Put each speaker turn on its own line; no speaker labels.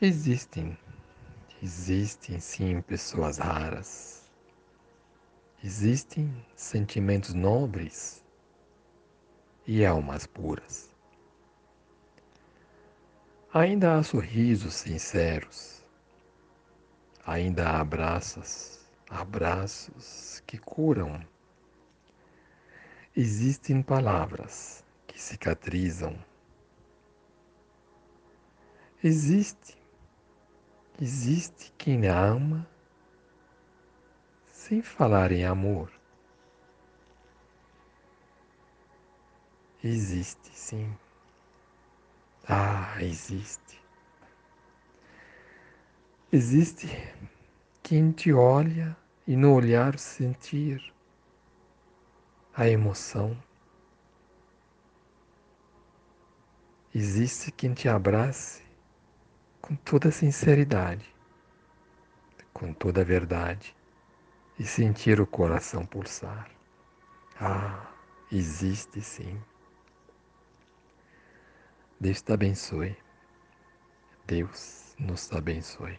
Existem, existem sim pessoas raras. Existem sentimentos nobres e almas puras. Ainda há sorrisos sinceros, ainda há abraços, abraços que curam. Existem palavras que cicatrizam. Existe Existe quem ama sem falar em amor. Existe sim. Ah, existe. Existe quem te olha e no olhar sentir a emoção. Existe quem te abrace com toda sinceridade, com toda verdade e sentir o coração pulsar. Ah, existe sim. Deus te abençoe. Deus nos abençoe.